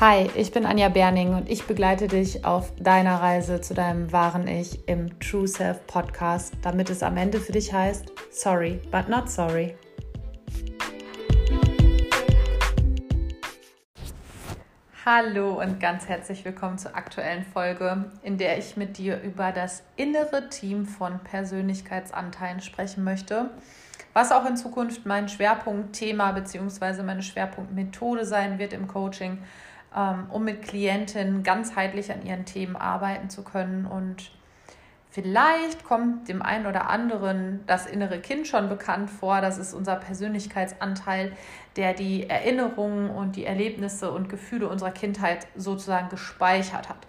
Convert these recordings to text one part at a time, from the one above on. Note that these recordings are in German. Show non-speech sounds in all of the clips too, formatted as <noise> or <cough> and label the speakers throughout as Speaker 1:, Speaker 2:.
Speaker 1: Hi, ich bin Anja Berning und ich begleite dich auf deiner Reise zu deinem wahren Ich im True Self Podcast, damit es am Ende für dich heißt, sorry, but not sorry. Hallo und ganz herzlich willkommen zur aktuellen Folge, in der ich mit dir über das innere Team von Persönlichkeitsanteilen sprechen möchte, was auch in Zukunft mein Schwerpunktthema bzw. meine Schwerpunktmethode sein wird im Coaching um mit Klientinnen ganzheitlich an ihren Themen arbeiten zu können. Und vielleicht kommt dem einen oder anderen das innere Kind schon bekannt vor. Das ist unser Persönlichkeitsanteil, der die Erinnerungen und die Erlebnisse und Gefühle unserer Kindheit sozusagen gespeichert hat.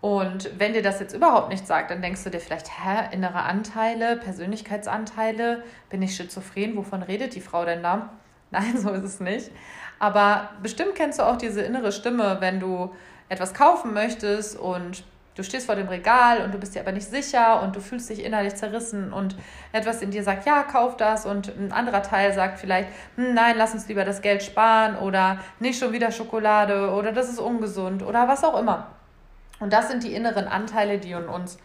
Speaker 1: Und wenn dir das jetzt überhaupt nicht sagt, dann denkst du dir vielleicht, hä, innere Anteile, Persönlichkeitsanteile, bin ich schizophren, wovon redet die Frau denn da? <laughs> Nein, so ist es nicht. Aber bestimmt kennst du auch diese innere Stimme, wenn du etwas kaufen möchtest und du stehst vor dem Regal und du bist dir aber nicht sicher und du fühlst dich innerlich zerrissen und etwas in dir sagt, ja, kauf das und ein anderer Teil sagt vielleicht, hm, nein, lass uns lieber das Geld sparen oder nicht schon wieder Schokolade oder das ist ungesund oder was auch immer. Und das sind die inneren Anteile, die in uns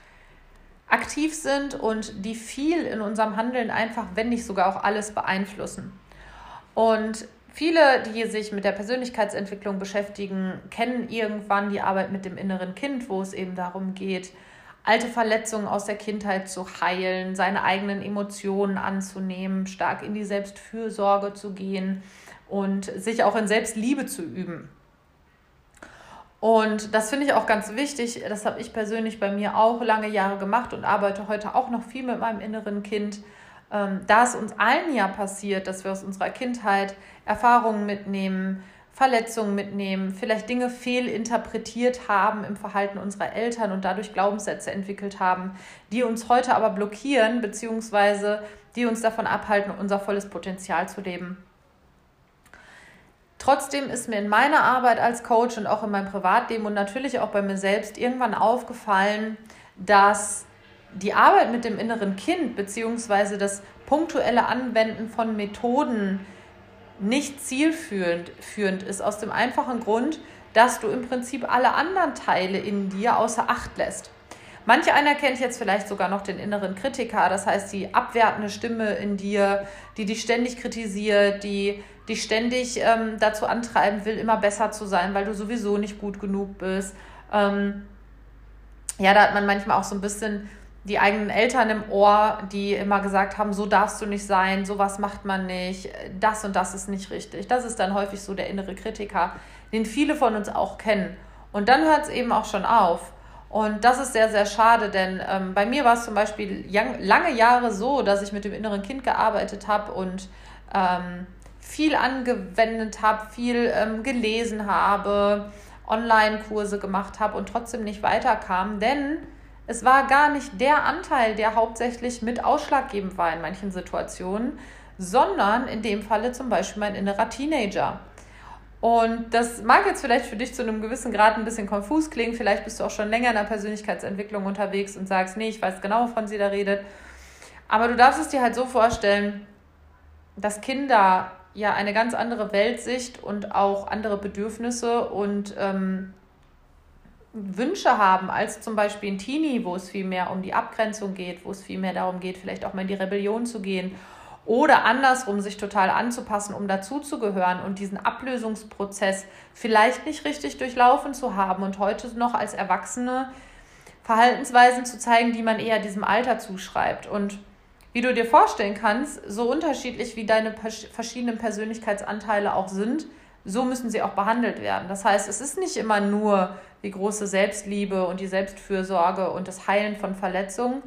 Speaker 1: aktiv sind und die viel in unserem Handeln einfach, wenn nicht sogar auch alles beeinflussen. Und Viele, die sich mit der Persönlichkeitsentwicklung beschäftigen, kennen irgendwann die Arbeit mit dem inneren Kind, wo es eben darum geht, alte Verletzungen aus der Kindheit zu heilen, seine eigenen Emotionen anzunehmen, stark in die Selbstfürsorge zu gehen und sich auch in Selbstliebe zu üben. Und das finde ich auch ganz wichtig. Das habe ich persönlich bei mir auch lange Jahre gemacht und arbeite heute auch noch viel mit meinem inneren Kind ähm, da es uns allen ja passiert, dass wir aus unserer Kindheit Erfahrungen mitnehmen, Verletzungen mitnehmen, vielleicht Dinge fehlinterpretiert haben im Verhalten unserer Eltern und dadurch Glaubenssätze entwickelt haben, die uns heute aber blockieren, beziehungsweise die uns davon abhalten, unser volles Potenzial zu leben. Trotzdem ist mir in meiner Arbeit als Coach und auch in meinem Privatleben und natürlich auch bei mir selbst irgendwann aufgefallen, dass die Arbeit mit dem inneren Kind beziehungsweise das punktuelle Anwenden von Methoden nicht zielführend führend ist, aus dem einfachen Grund, dass du im Prinzip alle anderen Teile in dir außer Acht lässt. Manche einer kennt jetzt vielleicht sogar noch den inneren Kritiker, das heißt die abwertende Stimme in dir, die dich ständig kritisiert, die dich ständig ähm, dazu antreiben will, immer besser zu sein, weil du sowieso nicht gut genug bist. Ähm, ja, da hat man manchmal auch so ein bisschen die eigenen Eltern im Ohr, die immer gesagt haben, so darfst du nicht sein, sowas macht man nicht, das und das ist nicht richtig. Das ist dann häufig so der innere Kritiker, den viele von uns auch kennen. Und dann hört es eben auch schon auf. Und das ist sehr, sehr schade, denn ähm, bei mir war es zum Beispiel lange Jahre so, dass ich mit dem inneren Kind gearbeitet habe und ähm, viel angewendet habe, viel ähm, gelesen habe, Online-Kurse gemacht habe und trotzdem nicht weiterkam, denn es war gar nicht der Anteil, der hauptsächlich mit ausschlaggebend war in manchen Situationen, sondern in dem Falle zum Beispiel mein innerer Teenager. Und das mag jetzt vielleicht für dich zu einem gewissen Grad ein bisschen konfus klingen. Vielleicht bist du auch schon länger in der Persönlichkeitsentwicklung unterwegs und sagst, nee, ich weiß genau, wovon sie da redet. Aber du darfst es dir halt so vorstellen, dass Kinder ja eine ganz andere Weltsicht und auch andere Bedürfnisse und ähm, Wünsche haben als zum Beispiel ein Teenie, wo es viel mehr um die Abgrenzung geht, wo es viel mehr darum geht, vielleicht auch mal in die Rebellion zu gehen oder andersrum sich total anzupassen, um dazuzugehören und diesen Ablösungsprozess vielleicht nicht richtig durchlaufen zu haben und heute noch als Erwachsene Verhaltensweisen zu zeigen, die man eher diesem Alter zuschreibt. Und wie du dir vorstellen kannst, so unterschiedlich wie deine verschiedenen Persönlichkeitsanteile auch sind, so müssen sie auch behandelt werden. Das heißt, es ist nicht immer nur die große Selbstliebe und die Selbstfürsorge und das Heilen von Verletzungen,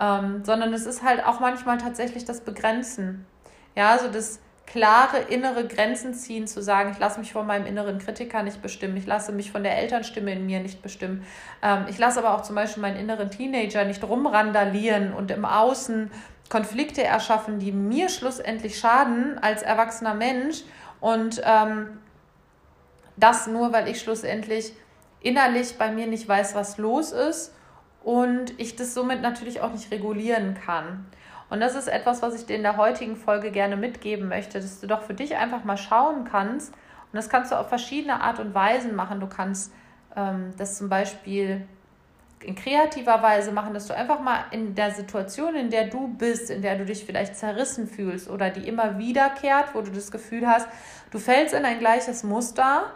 Speaker 1: ähm, sondern es ist halt auch manchmal tatsächlich das Begrenzen. Ja, also das klare innere Grenzen ziehen, zu sagen, ich lasse mich von meinem inneren Kritiker nicht bestimmen, ich lasse mich von der Elternstimme in mir nicht bestimmen. Ähm, ich lasse aber auch zum Beispiel meinen inneren Teenager nicht rumrandalieren und im Außen Konflikte erschaffen, die mir schlussendlich schaden als erwachsener Mensch und ähm, das nur, weil ich schlussendlich innerlich bei mir nicht weiß, was los ist und ich das somit natürlich auch nicht regulieren kann. Und das ist etwas, was ich dir in der heutigen Folge gerne mitgeben möchte, dass du doch für dich einfach mal schauen kannst, Und das kannst du auf verschiedene Art und Weisen machen. Du kannst ähm, das zum Beispiel in kreativer Weise machen, dass du einfach mal in der Situation, in der du bist, in der du dich vielleicht zerrissen fühlst oder die immer wiederkehrt, wo du das Gefühl hast, du fällst in ein gleiches Muster,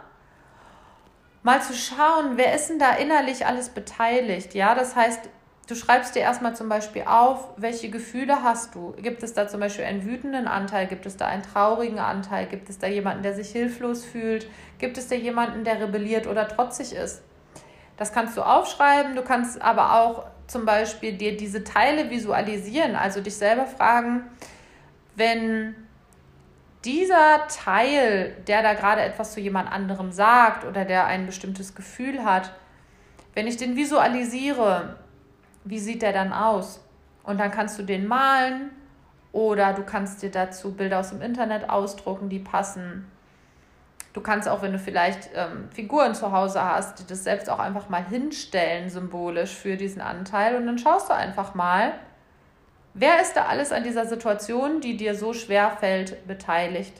Speaker 1: mal zu schauen, wer ist denn da innerlich alles beteiligt. Ja, das heißt, du schreibst dir erstmal zum Beispiel auf, welche Gefühle hast du. Gibt es da zum Beispiel einen wütenden Anteil? Gibt es da einen traurigen Anteil? Gibt es da jemanden, der sich hilflos fühlt? Gibt es da jemanden, der rebelliert oder trotzig ist? Das kannst du aufschreiben. Du kannst aber auch zum Beispiel dir diese Teile visualisieren, also dich selber fragen, wenn dieser Teil, der da gerade etwas zu jemand anderem sagt oder der ein bestimmtes Gefühl hat, wenn ich den visualisiere, wie sieht der dann aus? Und dann kannst du den malen oder du kannst dir dazu Bilder aus dem Internet ausdrucken, die passen. Du kannst auch, wenn du vielleicht ähm, Figuren zu Hause hast, die das selbst auch einfach mal hinstellen, symbolisch für diesen Anteil. Und dann schaust du einfach mal, wer ist da alles an dieser Situation, die dir so schwer fällt, beteiligt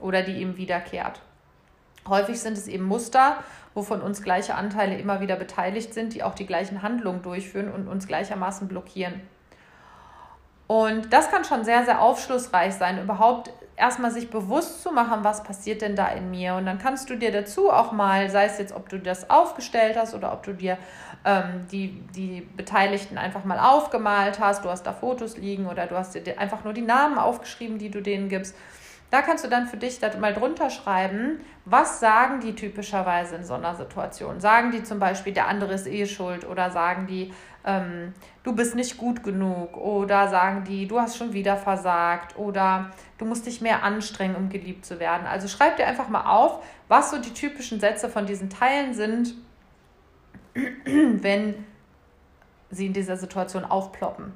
Speaker 1: oder die ihm wiederkehrt. Häufig sind es eben Muster, wovon uns gleiche Anteile immer wieder beteiligt sind, die auch die gleichen Handlungen durchführen und uns gleichermaßen blockieren. Und das kann schon sehr, sehr aufschlussreich sein, überhaupt erstmal sich bewusst zu machen, was passiert denn da in mir. Und dann kannst du dir dazu auch mal, sei es jetzt, ob du das aufgestellt hast oder ob du dir ähm, die, die Beteiligten einfach mal aufgemalt hast, du hast da Fotos liegen oder du hast dir einfach nur die Namen aufgeschrieben, die du denen gibst. Da kannst du dann für dich da mal drunter schreiben, was sagen die typischerweise in so einer Situation? Sagen die zum Beispiel, der andere ist eh schuld oder sagen die, ähm, du bist nicht gut genug oder sagen die, du hast schon wieder versagt oder du musst dich mehr anstrengen, um geliebt zu werden. Also schreib dir einfach mal auf, was so die typischen Sätze von diesen Teilen sind, <clears throat> wenn sie in dieser Situation aufploppen.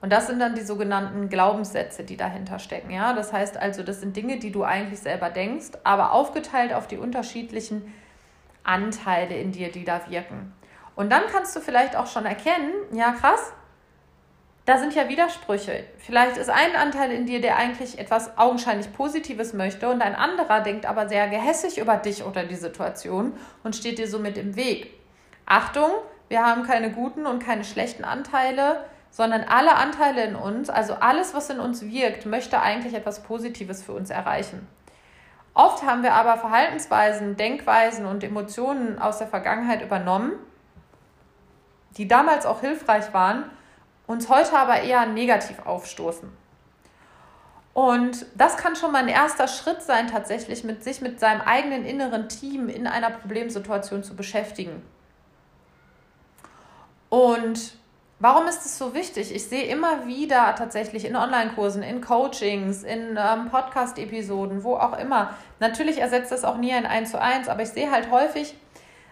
Speaker 1: Und das sind dann die sogenannten Glaubenssätze, die dahinter stecken. Ja? Das heißt also, das sind Dinge, die du eigentlich selber denkst, aber aufgeteilt auf die unterschiedlichen Anteile in dir, die da wirken. Und dann kannst du vielleicht auch schon erkennen, ja krass, da sind ja Widersprüche. Vielleicht ist ein Anteil in dir, der eigentlich etwas augenscheinlich Positives möchte und ein anderer denkt aber sehr gehässig über dich oder die Situation und steht dir somit im Weg. Achtung, wir haben keine guten und keine schlechten Anteile, sondern alle Anteile in uns, also alles, was in uns wirkt, möchte eigentlich etwas Positives für uns erreichen. Oft haben wir aber Verhaltensweisen, Denkweisen und Emotionen aus der Vergangenheit übernommen die damals auch hilfreich waren, uns heute aber eher negativ aufstoßen. Und das kann schon mal ein erster Schritt sein, tatsächlich mit sich mit seinem eigenen inneren Team in einer Problemsituation zu beschäftigen. Und warum ist es so wichtig? Ich sehe immer wieder tatsächlich in Online-Kursen, in Coachings, in ähm, Podcast-Episoden, wo auch immer. Natürlich ersetzt das auch nie ein 1 zu 1, aber ich sehe halt häufig,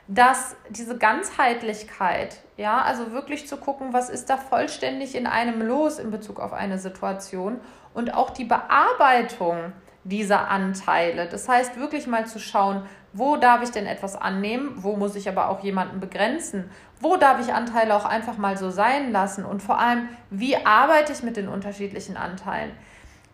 Speaker 1: dass diese Ganzheitlichkeit, ja, also wirklich zu gucken, was ist da vollständig in einem los in Bezug auf eine Situation und auch die Bearbeitung dieser Anteile. Das heißt, wirklich mal zu schauen, wo darf ich denn etwas annehmen, wo muss ich aber auch jemanden begrenzen, wo darf ich Anteile auch einfach mal so sein lassen und vor allem, wie arbeite ich mit den unterschiedlichen Anteilen.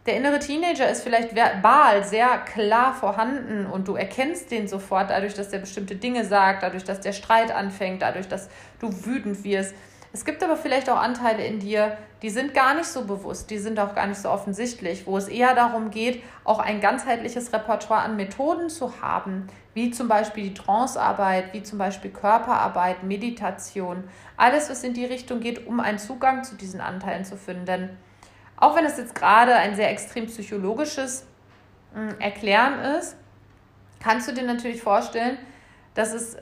Speaker 1: Der innere Teenager ist vielleicht verbal sehr klar vorhanden und du erkennst den sofort dadurch, dass der bestimmte Dinge sagt, dadurch, dass der Streit anfängt, dadurch, dass du wütend wirst. Es gibt aber vielleicht auch Anteile in dir, die sind gar nicht so bewusst, die sind auch gar nicht so offensichtlich, wo es eher darum geht, auch ein ganzheitliches Repertoire an Methoden zu haben, wie zum Beispiel die Trancearbeit, wie zum Beispiel Körperarbeit, Meditation, alles, was in die Richtung geht, um einen Zugang zu diesen Anteilen zu finden. Denn auch wenn es jetzt gerade ein sehr extrem psychologisches hm, Erklären ist, kannst du dir natürlich vorstellen, dass es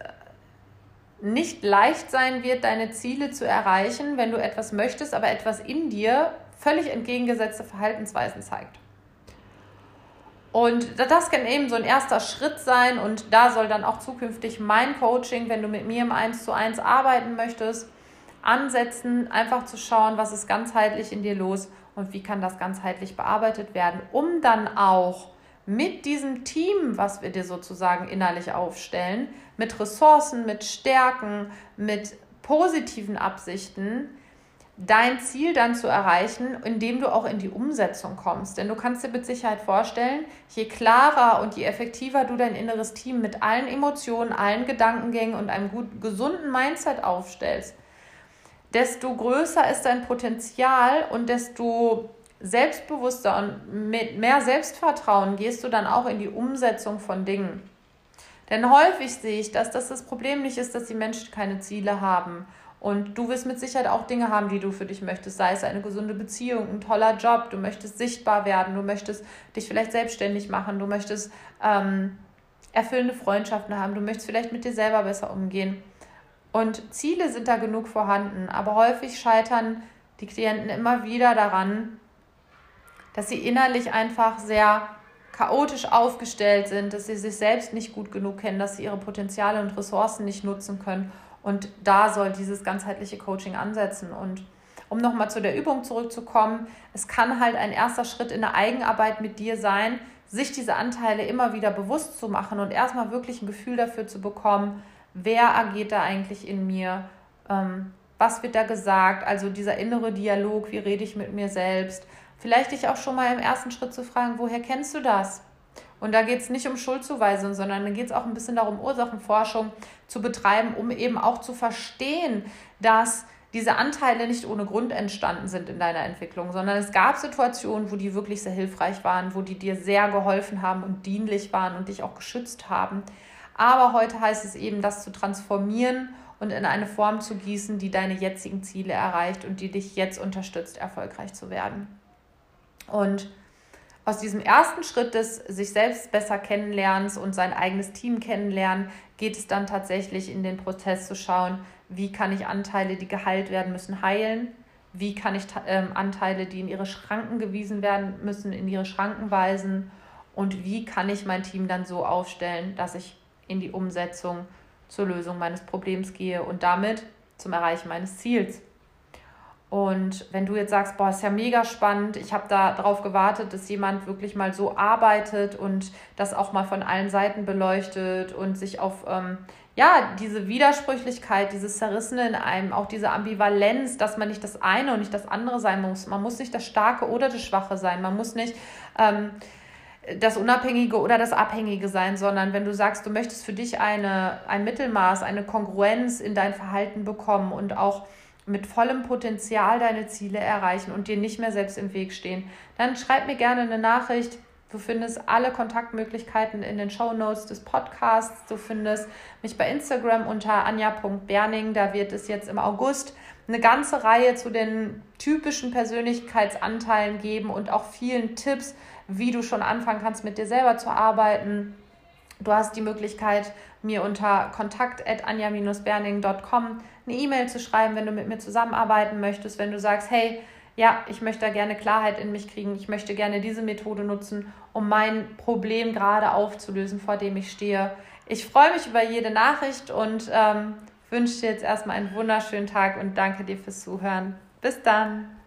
Speaker 1: nicht leicht sein wird, deine Ziele zu erreichen, wenn du etwas möchtest, aber etwas in dir völlig entgegengesetzte Verhaltensweisen zeigt. Und das kann eben so ein erster Schritt sein und da soll dann auch zukünftig mein Coaching, wenn du mit mir im 1 zu 1 arbeiten möchtest, ansetzen, einfach zu schauen, was ist ganzheitlich in dir los und wie kann das ganzheitlich bearbeitet werden, um dann auch mit diesem Team, was wir dir sozusagen innerlich aufstellen, mit Ressourcen, mit Stärken, mit positiven Absichten, dein Ziel dann zu erreichen, indem du auch in die Umsetzung kommst. Denn du kannst dir mit Sicherheit vorstellen, je klarer und je effektiver du dein inneres Team mit allen Emotionen, allen Gedankengängen und einem gut, gesunden Mindset aufstellst, desto größer ist dein Potenzial und desto selbstbewusster und mit mehr Selbstvertrauen gehst du dann auch in die Umsetzung von Dingen. Denn häufig sehe ich, dass das das Problem nicht ist, dass die Menschen keine Ziele haben und du wirst mit Sicherheit auch Dinge haben, die du für dich möchtest, sei es eine gesunde Beziehung, ein toller Job, du möchtest sichtbar werden, du möchtest dich vielleicht selbstständig machen, du möchtest ähm, erfüllende Freundschaften haben, du möchtest vielleicht mit dir selber besser umgehen. Und Ziele sind da genug vorhanden, aber häufig scheitern die Klienten immer wieder daran, dass sie innerlich einfach sehr chaotisch aufgestellt sind, dass sie sich selbst nicht gut genug kennen, dass sie ihre Potenziale und Ressourcen nicht nutzen können und da soll dieses ganzheitliche Coaching ansetzen. Und um nochmal zu der Übung zurückzukommen, es kann halt ein erster Schritt in der Eigenarbeit mit dir sein, sich diese Anteile immer wieder bewusst zu machen und erstmal wirklich ein Gefühl dafür zu bekommen, wer agiert da eigentlich in mir, ähm, was wird da gesagt, also dieser innere Dialog, wie rede ich mit mir selbst. Vielleicht dich auch schon mal im ersten Schritt zu fragen, woher kennst du das? Und da geht es nicht um Schuldzuweisung, sondern da geht es auch ein bisschen darum, Ursachenforschung zu betreiben, um eben auch zu verstehen, dass diese Anteile nicht ohne Grund entstanden sind in deiner Entwicklung, sondern es gab Situationen, wo die wirklich sehr hilfreich waren, wo die dir sehr geholfen haben und dienlich waren und dich auch geschützt haben. Aber heute heißt es eben, das zu transformieren und in eine Form zu gießen, die deine jetzigen Ziele erreicht und die dich jetzt unterstützt, erfolgreich zu werden. Und aus diesem ersten Schritt des sich selbst besser kennenlernens und sein eigenes Team kennenlernen, geht es dann tatsächlich in den Prozess zu schauen, wie kann ich Anteile, die geheilt werden müssen, heilen, wie kann ich ähm, Anteile, die in ihre Schranken gewiesen werden müssen, in ihre Schranken weisen und wie kann ich mein Team dann so aufstellen, dass ich in die Umsetzung zur Lösung meines Problems gehe und damit zum Erreichen meines Ziels. Und wenn du jetzt sagst, boah, ist ja mega spannend, ich habe da drauf gewartet, dass jemand wirklich mal so arbeitet und das auch mal von allen Seiten beleuchtet und sich auf ähm, ja, diese Widersprüchlichkeit, dieses Zerrissene in einem, auch diese Ambivalenz, dass man nicht das eine und nicht das andere sein muss. Man muss nicht das Starke oder das Schwache sein. Man muss nicht ähm, das Unabhängige oder das Abhängige sein, sondern wenn du sagst, du möchtest für dich eine, ein Mittelmaß, eine Kongruenz in dein Verhalten bekommen und auch mit vollem Potenzial deine Ziele erreichen und dir nicht mehr selbst im Weg stehen, dann schreib mir gerne eine Nachricht. Du findest alle Kontaktmöglichkeiten in den Show Notes des Podcasts. Du findest mich bei Instagram unter anja.berning. Da wird es jetzt im August eine ganze Reihe zu den typischen Persönlichkeitsanteilen geben und auch vielen Tipps, wie du schon anfangen kannst, mit dir selber zu arbeiten. Du hast die Möglichkeit, mir unter kontakt.anja-berning.com eine E-Mail zu schreiben, wenn du mit mir zusammenarbeiten möchtest, wenn du sagst, hey, ja, ich möchte da gerne Klarheit in mich kriegen, ich möchte gerne diese Methode nutzen, um mein Problem gerade aufzulösen, vor dem ich stehe. Ich freue mich über jede Nachricht und ähm, wünsche dir jetzt erstmal einen wunderschönen Tag und danke dir fürs Zuhören. Bis dann.